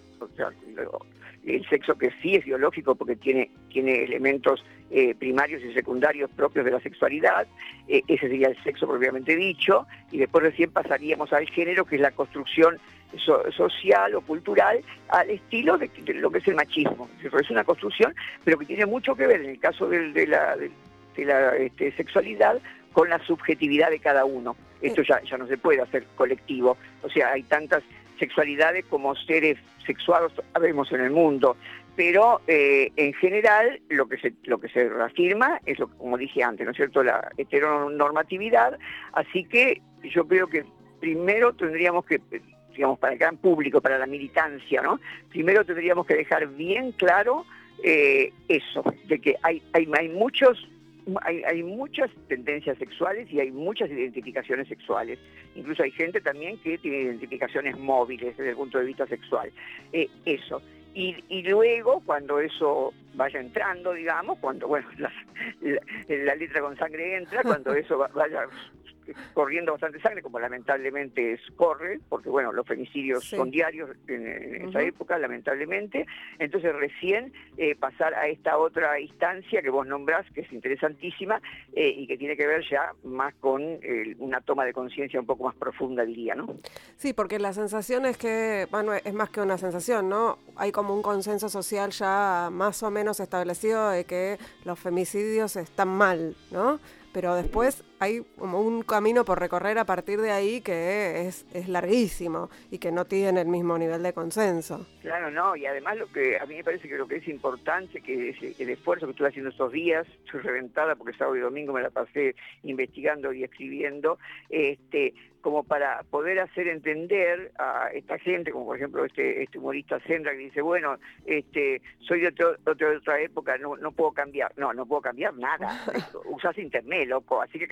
el sexo que sí es biológico porque tiene, tiene elementos eh, primarios y secundarios propios de la sexualidad, eh, ese sería el sexo propiamente dicho, y después recién pasaríamos al género, que es la construcción social o cultural al estilo de, lo que es el machismo. Es una construcción, pero que tiene mucho que ver en el caso de, la, de, la este, sexualidad con la subjetividad de cada uno. Esto ya, ya no se puede hacer colectivo. O sea, hay tantas sexualidades como seres sexuados sabemos en el mundo, pero eh, en general lo que se lo que se reafirma es lo como dije antes, ¿no es cierto?, la heteronormatividad, así que yo creo que primero tendríamos que digamos para el gran público, para la militancia, ¿no? Primero tendríamos que dejar bien claro eh, eso, de que hay, hay, hay muchos hay, muchas tendencias sexuales y hay muchas identificaciones sexuales. Incluso hay gente también que tiene identificaciones móviles desde el punto de vista sexual. Eh, eso. Y, luego, cuando eso vaya entrando, digamos, cuando, bueno, (laughs) la, la letra con sangre entra, cuando eso vaya corriendo bastante sangre, como lamentablemente es, corre, porque bueno, los femicidios son diarios en, esa época, lamentablemente. Entonces recién eh, pasar a esta otra instancia que vos nombrás, que es interesantísima eh, y que tiene que ver ya más con una toma de conciencia un poco más profunda, diría, ¿no? Sí, porque la sensación es que, bueno, es más que una sensación, ¿no? Hay como un consenso social ya más o menos establecido de que los femicidios están mal, ¿no? pero después hay como un camino por recorrer a partir de ahí que es, es larguísimo y que no tiene el mismo nivel de consenso. Claro, no, y además lo que a mí me parece que lo que es importante, que es el esfuerzo que estuve haciendo estos días, estoy reventada porque sábado y domingo me la pasé investigando y escribiendo, este, como para poder hacer entender a esta gente, como por ejemplo este, este humorista Sendra que dice, bueno, este, soy de, otra época, no, no puedo cambiar. No, no puedo cambiar nada. (laughs) Usas internet, loco, así que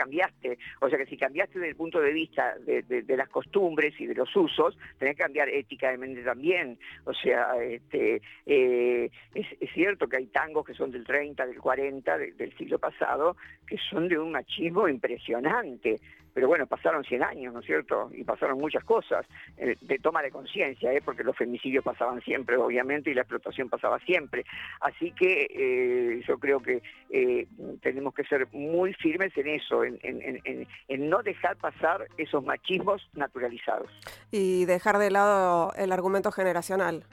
O sea que si cambiaste desde el punto de vista de, las costumbres y de los usos, tenés que cambiar éticamente también. O sea, este, eh, es, cierto que hay tangos que son del 30, del 40, del siglo pasado, que son de un machismo impresionante pero bueno, pasaron 100 años, ¿no es cierto? Y pasaron muchas cosas eh, de toma de conciencia, ¿eh? porque los femicidios pasaban siempre, obviamente, y la explotación pasaba siempre. Así que eh, yo creo que tenemos que ser muy firmes en eso, en no dejar pasar esos machismos naturalizados. Y dejar de lado el argumento generacional.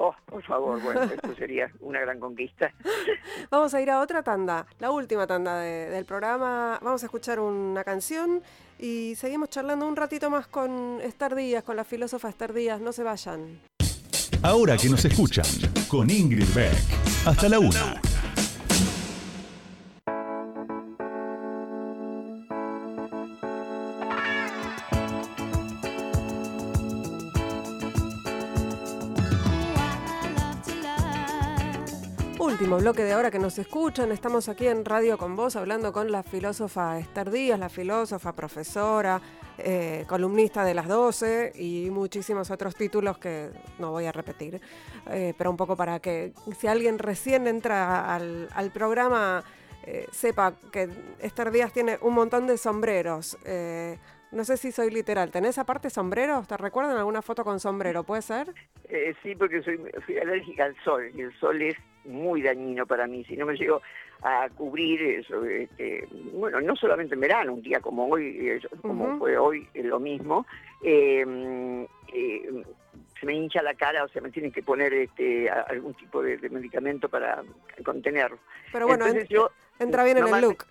Oh, por favor, bueno, esto sería una gran conquista. (laughs) Vamos a ir a otra tanda, la última tanda del programa. Vamos a escuchar una canción y seguimos charlando un ratito más con Esther Díaz, con la filósofa Esther Díaz. No se vayan. Ahora que nos escuchan, con Ingrid Beck. Hasta la una. Bloque de ahora que nos escuchan. Estamos aquí en Radio con Vos hablando con la filósofa Esther Díaz, la filósofa, profesora, eh, columnista de las 12 y muchísimos otros títulos que no voy a repetir, eh, pero un poco para que si alguien recién entra al, programa eh, sepa que Esther Díaz tiene un montón de sombreros. No sé si soy literal. ¿Tenés aparte sombreros? ¿Te recuerdan alguna foto con sombrero? ¿Puede ser? sí, porque soy, soy alérgica al sol y el sol es muy dañino para mí, si no me llego a cubrir eso, este, bueno, no solamente en verano, un día como hoy, eh, como fue hoy, es lo mismo, em, eh, se me hincha la cara, o sea, me tienen que poner este, algún tipo de, medicamento para contenerlo. Pero bueno, yo, entra bien en el look.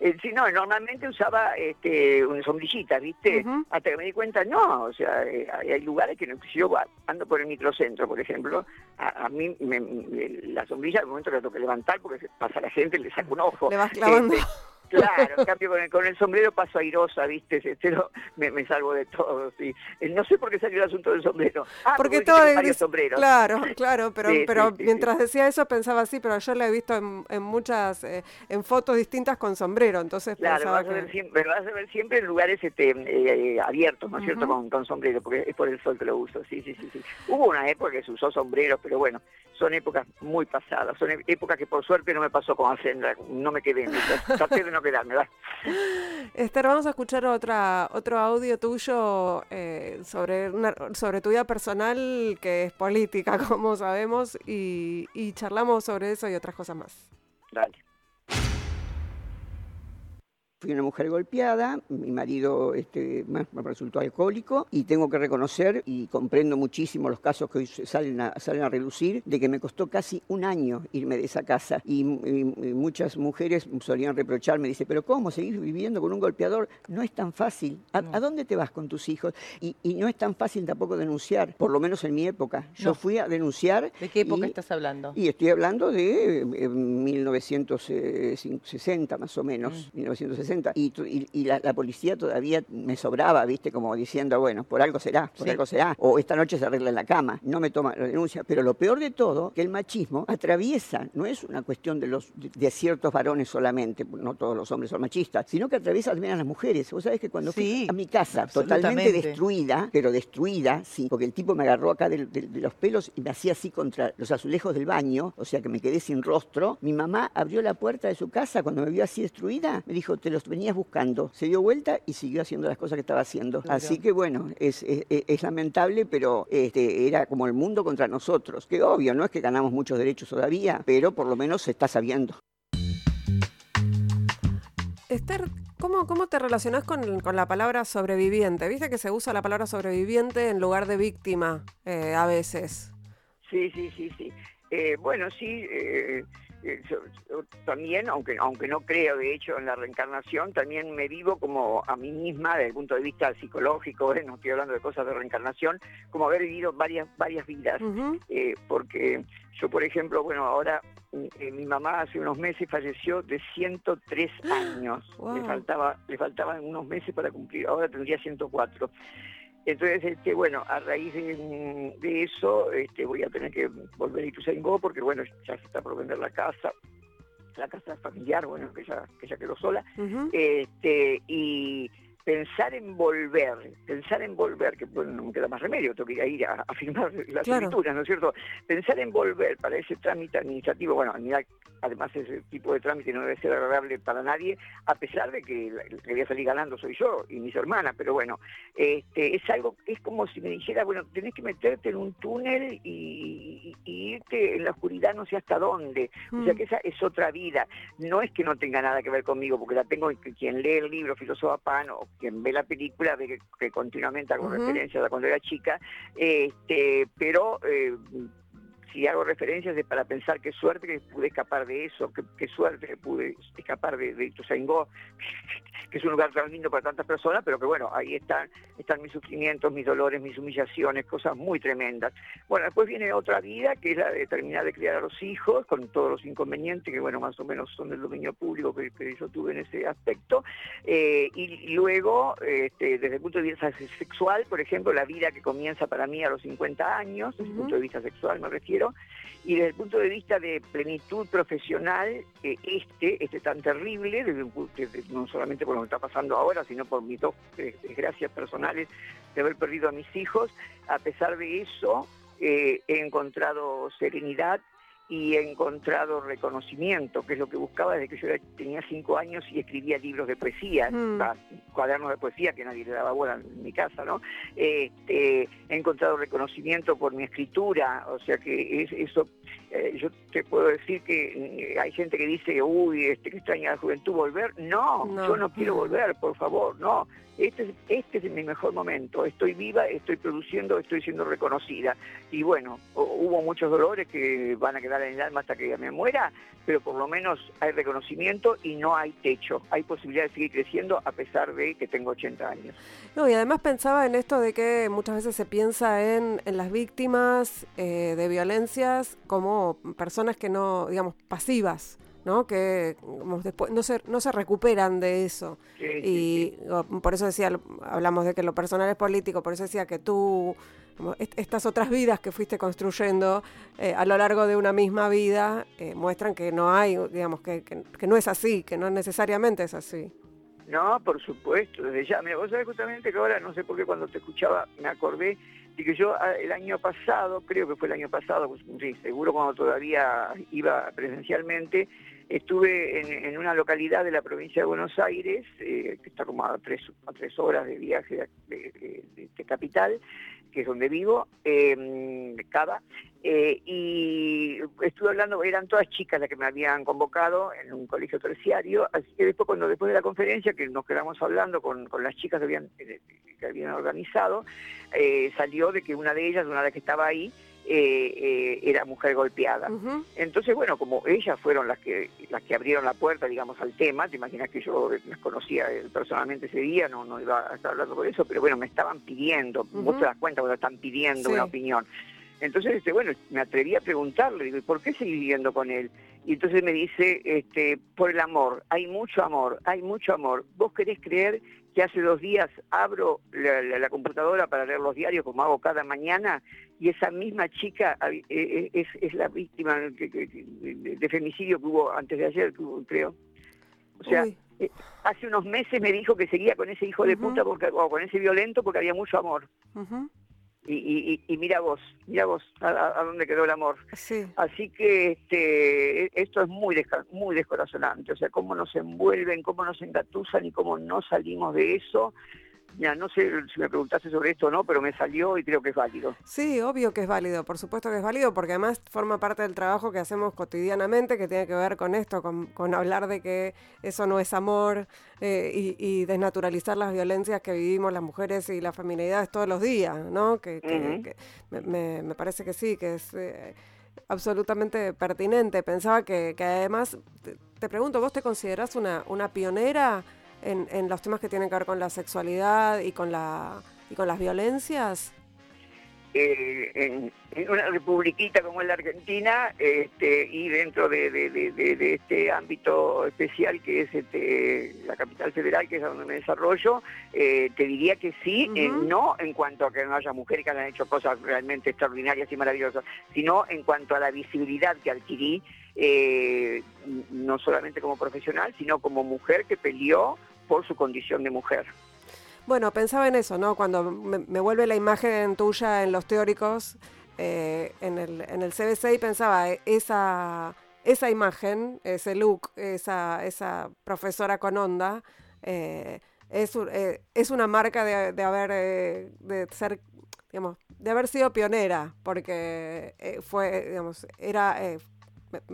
Eh, sí, no, normalmente usaba este, una sombrillita, ¿viste? Hasta que me di cuenta, no, o sea, eh, hay lugares que no, si yo ando por el microcentro, por ejemplo, a, mí me, la sombrilla al momento la tengo que levantar porque pasa la gente, le saco un ojo. Le vas clavando. Este, Claro, en cambio con el, sombrero paso airosa, ¿viste? (laughs) Pero me, me salvo de todo, sí. Eh, no sé por qué salió el asunto del sombrero. Ah, porque, todo varios sombreros. Claro, (laughs) claro, pero, pero mientras decía eso pensaba así, pero yo la he visto en, muchas, eh, en fotos distintas con sombrero, entonces claro, vas a ver siempre, vas a ver siempre en lugares este, eh, abiertos, ¿no es cierto? Con, con, sombrero, porque es por el sol que lo uso, sí, sí, sí, sí. Hubo una época que se usó sombrero, pero bueno, son épocas muy pasadas, son épocas que por suerte no me pasó con Ascendra, no me quedé, traté de no ¿verdad? Esther, vamos a escuchar otra, otro audio tuyo eh, sobre, una, sobre tu vida personal que es política, (laughs) como sabemos, y, y charlamos sobre eso y otras cosas más. Dale. Fui una mujer golpeada, mi marido este, me resultó alcohólico y tengo que reconocer, y comprendo muchísimo los casos que hoy salen a, salen a relucir, de que me costó casi un año irme de esa casa. Y, muchas mujeres solían reprocharme, dice, pero ¿cómo seguir viviendo con un golpeador? No es tan fácil. ¿A, dónde te vas con tus hijos? Y, no es tan fácil tampoco denunciar, por lo menos en mi época. Yo fui a denunciar. ¿De qué época estás hablando? Y estoy hablando de 1960 eh, más o menos, 1960 y, la, policía todavía me sobraba, ¿viste? Como diciendo, bueno, por algo será, por algo será, o esta noche se arregla en la cama, no me toma la denuncia. Pero lo peor de todo, que el machismo atraviesa, no es una cuestión de, los, de, ciertos varones solamente, no todos los hombres son machistas, sino que atraviesa también a las mujeres. Vos sabés que cuando fui a mi casa, totalmente destruida, pero destruida, sí, porque el tipo me agarró acá de, de los pelos y me hacía así contra los azulejos del baño, o sea que me quedé sin rostro, mi mamá abrió la puerta de su casa cuando me vio así destruida, me dijo, te los venías buscando. Se dio vuelta y siguió haciendo las cosas que estaba haciendo. Así que bueno, es, lamentable, pero este, era como el mundo contra nosotros. Que obvio, no es que ganamos muchos derechos todavía, pero por lo menos se está sabiendo. Esther, ¿cómo, cómo te relacionás con, la palabra sobreviviente? Viste que se usa la palabra sobreviviente en lugar de víctima eh, a veces. Sí, sí, sí, sí. Eh, bueno, sí, eh, eh, también, aunque, aunque no creo de hecho en la reencarnación, también me vivo como a mí misma desde el punto de vista psicológico, no estoy hablando de cosas de reencarnación, como haber vivido varias, varias vidas. porque yo, por ejemplo, bueno, ahora mi mamá hace unos meses falleció de 103 años. (gasps) Le, faltaba, le faltaban unos meses para cumplir, ahora tendría 104. Entonces, este, bueno, a raíz de, eso este, voy a tener que volver a Ituzaingó porque, bueno, ya se está por vender la casa, la casa familiar, bueno, que ya, que ya quedó sola. este, y pensar en volver, pensar en volver, que bueno, no me queda más remedio, tengo que ir a, firmar (laughs) las escrituras, ¿no es cierto? Pensar en volver para ese trámite administrativo, bueno, además ese tipo de trámite no debe ser agradable para nadie, a pesar de que el que voy a salir ganando soy yo y mis hermanas, pero bueno, este, es algo, es como si me dijera, bueno, tenés que meterte en un túnel y, irte en la oscuridad no sé hasta dónde, o sea mm. que esa es otra vida, no es que no tenga nada que ver conmigo, porque la tengo quien lee el libro Filósofo Pan o quien ve la película ve que, continuamente hago referencias a cuando era chica, este, pero eh, si hago referencias es para pensar qué suerte que pude escapar de eso, qué, suerte que pude escapar de, de Ituzaingó, (laughs) que es un lugar tan lindo para tantas personas, pero que bueno, ahí están, están mis sufrimientos, mis dolores, mis humillaciones, cosas muy tremendas. Bueno, después viene otra vida, que es la de terminar de criar a los hijos, con todos los inconvenientes, que bueno, más o menos son del dominio público que, yo tuve en ese aspecto. Eh, y luego, este, desde el punto de vista sexual, por ejemplo, la vida que comienza para mí a los 50 años, desde el punto de vista sexual me refiero, y desde el punto de vista de plenitud profesional, eh, este, este tan terrible, no solamente por lo que está pasando ahora, sino por mis dos eh, desgracias personales de haber perdido a mis hijos, a pesar de eso, eh, he encontrado serenidad y he encontrado reconocimiento, que es lo que buscaba desde que yo tenía cinco años y escribía libros de poesía, mm. cuadernos de poesía que nadie le daba bola en mi casa, ¿no? Este, he encontrado reconocimiento por mi escritura, o sea que eso, eh, yo te puedo decir que eh, hay gente que dice, uy, este, que extraña la juventud volver. No, no, yo no quiero volver, por favor, no. Este, este es mi mejor momento, estoy viva, estoy produciendo, estoy siendo reconocida. Y bueno, hubo muchos dolores que van a quedar en el alma hasta que me muera, pero por lo menos hay reconocimiento y no hay techo. Hay posibilidad de seguir creciendo a pesar de que tengo 80 años. No, y además pensaba en esto de que muchas veces se piensa en, las víctimas eh, de violencias como personas que no, digamos, pasivas. ¿No? que después no se, no se recuperan de eso. y por eso decía, hablamos de que lo personal es político, por eso decía que tú estas otras vidas que fuiste construyendo eh, a lo largo de una misma vida eh, muestran que no hay, digamos, que, que, no es así, que no necesariamente es así. No, por supuesto, desde ya. Mira, vos sabés justamente que ahora, no sé por qué cuando te escuchaba me acordé de que yo ah, el año pasado, creo que fue el año pasado, pues, seguro cuando todavía iba presencialmente, estuve en, una localidad de la provincia de Buenos Aires, eh, que está como a tres, a tres horas de viaje de, capital, que es donde vivo, eh, Cava, y estuve hablando, eran todas chicas las que me habían convocado en un colegio terciario, así que después cuando después de la conferencia, que nos quedamos hablando con, las chicas que habían, eh, que habían organizado, eh, salió de que una de ellas, una de las que estaba ahí, eh, eh, era mujer golpeada. Entonces, bueno, como ellas fueron las que las que abrieron la puerta, digamos, al tema, te imaginas que yo las conocía eh, personalmente ese día, no, no iba a estar hablando por eso, pero bueno, me estaban pidiendo, vos te das cuenta cuando están pidiendo una opinión. Entonces, este, bueno, me atreví a preguntarle, digo, ¿y por qué seguís viviendo con él? Y entonces me dice, este, por el amor, hay mucho amor, hay mucho amor. ¿Vos querés creer que hace dos días abro la, computadora para leer los diarios como hago cada mañana y esa misma chica eh, eh, es, la víctima de, femicidio que hubo antes de ayer, creo. O sea, eh, hace unos meses me dijo que seguía con ese hijo de puta porque, o con ese violento porque había mucho amor. Y, y, mira vos, mira vos a, dónde quedó el amor. Así que este, esto es muy, muy descorazonante, o sea, cómo nos envuelven, cómo nos engatusan y cómo no salimos de eso ya no sé si me preguntaste sobre esto o no, pero me salió y creo que es válido. Sí, obvio que es válido, por supuesto que es válido, porque además forma parte del trabajo que hacemos cotidianamente, que tiene que ver con esto, con, hablar de que eso no es amor eh, y, desnaturalizar las violencias que vivimos las mujeres y las feminidades todos los días, ¿no? Que, me, parece que sí, que es... Eh, absolutamente pertinente. Pensaba que, además, te, pregunto, ¿vos te considerás una, una pionera en, en, los temas que tienen que ver con la sexualidad y con, la, y con las violencias? Eh, en, una republiquita como es la Argentina este, y dentro de, este ámbito especial que es este, la capital federal, que es donde me desarrollo, eh, te diría que sí, eh, no en cuanto a que no haya mujeres que hayan hecho cosas realmente extraordinarias y maravillosas, sino en cuanto a la visibilidad que adquirí, no solamente como profesional, sino como mujer que peleó por su condición de mujer. Bueno, pensaba en eso, ¿no? Cuando me, vuelve la imagen tuya en los teóricos, eh, en, el, en el CBC, y pensaba, eh, esa, esa imagen, ese look, esa, esa profesora con onda, eh, es, es una marca de, de haber, de ser, digamos, de haber sido pionera, porque fue, digamos, era,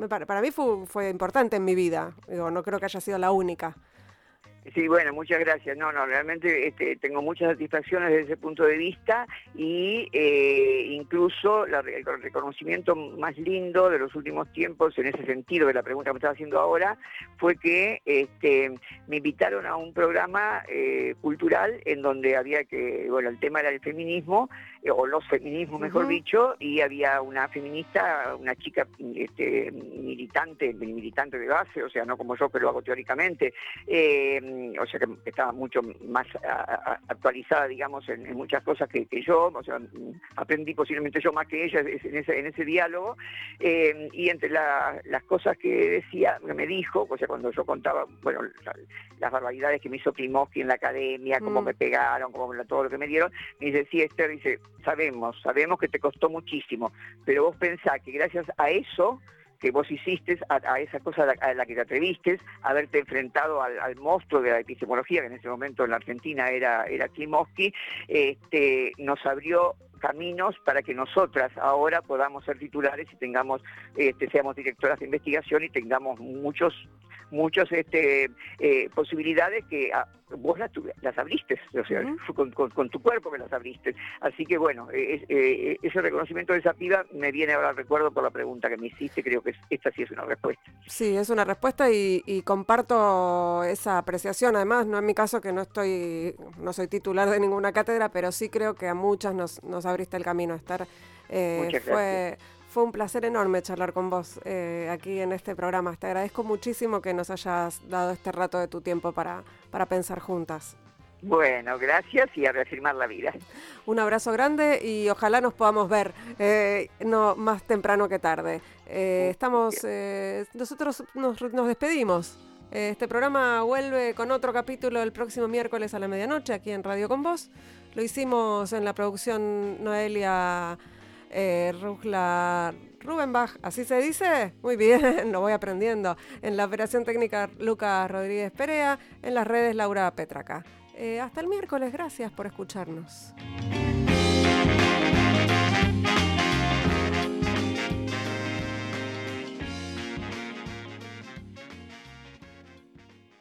para mí fue, fue importante en mi vida, digo, no creo que haya sido la única. Sí, bueno, muchas gracias. No, no, realmente este, tengo muchas satisfacciones desde ese punto de vista y eh, incluso el reconocimiento más lindo de los últimos tiempos en ese sentido de la pregunta que me estaba haciendo ahora fue que este, me invitaron a un programa eh, cultural en donde había que, bueno, el tema era el feminismo o los feminismos, mejor dicho, y había una feminista, una chica este, militante, militante de base, o sea, no como yo, pero lo hago teóricamente. Mm, o sea que estaba mucho más actualizada, digamos, en, muchas cosas que, yo, o sea, aprendí posiblemente yo más que ella en ese, en ese diálogo, eh, y entre las cosas que decía, que me dijo, o sea, cuando yo contaba, bueno, las barbaridades que me hizo Klimovsky en la academia, cómo mm. me pegaron, cómo todo lo que me dieron, me dice, sí, Esther, dice, sabemos, sabemos que te costó muchísimo, pero vos pensás que gracias a eso, que vos hiciste, a, esa cosa a la, que te atreviste, haberte enfrentado al, monstruo de la epistemología, que en ese momento en la Argentina era, era Klimovsky, este, nos abrió caminos para que nosotras ahora podamos ser titulares y tengamos, este, seamos directoras de investigación y tengamos muchos muchas este, eh, posibilidades que ah, vos las, las abriste, o sea, con, tu cuerpo que las abriste. Así que bueno, eh, ese reconocimiento de esa piba me viene ahora al recuerdo por la pregunta que me hiciste, creo que esta sí es una respuesta. Sí, es una respuesta y, comparto esa apreciación, además, no en mi caso que no estoy, no soy titular de ninguna cátedra, pero sí creo que a muchas nos, nos abriste el camino a estar. Eh, Muchas gracias. Fue, fue un placer enorme charlar con vos eh, aquí en este programa. Te agradezco muchísimo que nos hayas dado este rato de tu tiempo para, para pensar juntas. Bueno, gracias y a reafirmar la vida. (laughs) Un abrazo grande y ojalá nos podamos ver eh, no más temprano que tarde. Eh, estamos, nosotros nos, nos despedimos. Este programa vuelve con otro capítulo el próximo miércoles a la medianoche aquí en Radio Con Vos. Lo hicimos en la producción Noelia eh, Rubenbach, ¿así se dice? Muy bien, (laughs) lo voy aprendiendo. En la operación técnica Lucas Rodríguez Perea, en las redes Laura Petraca. Eh, hasta el miércoles, gracias por escucharnos.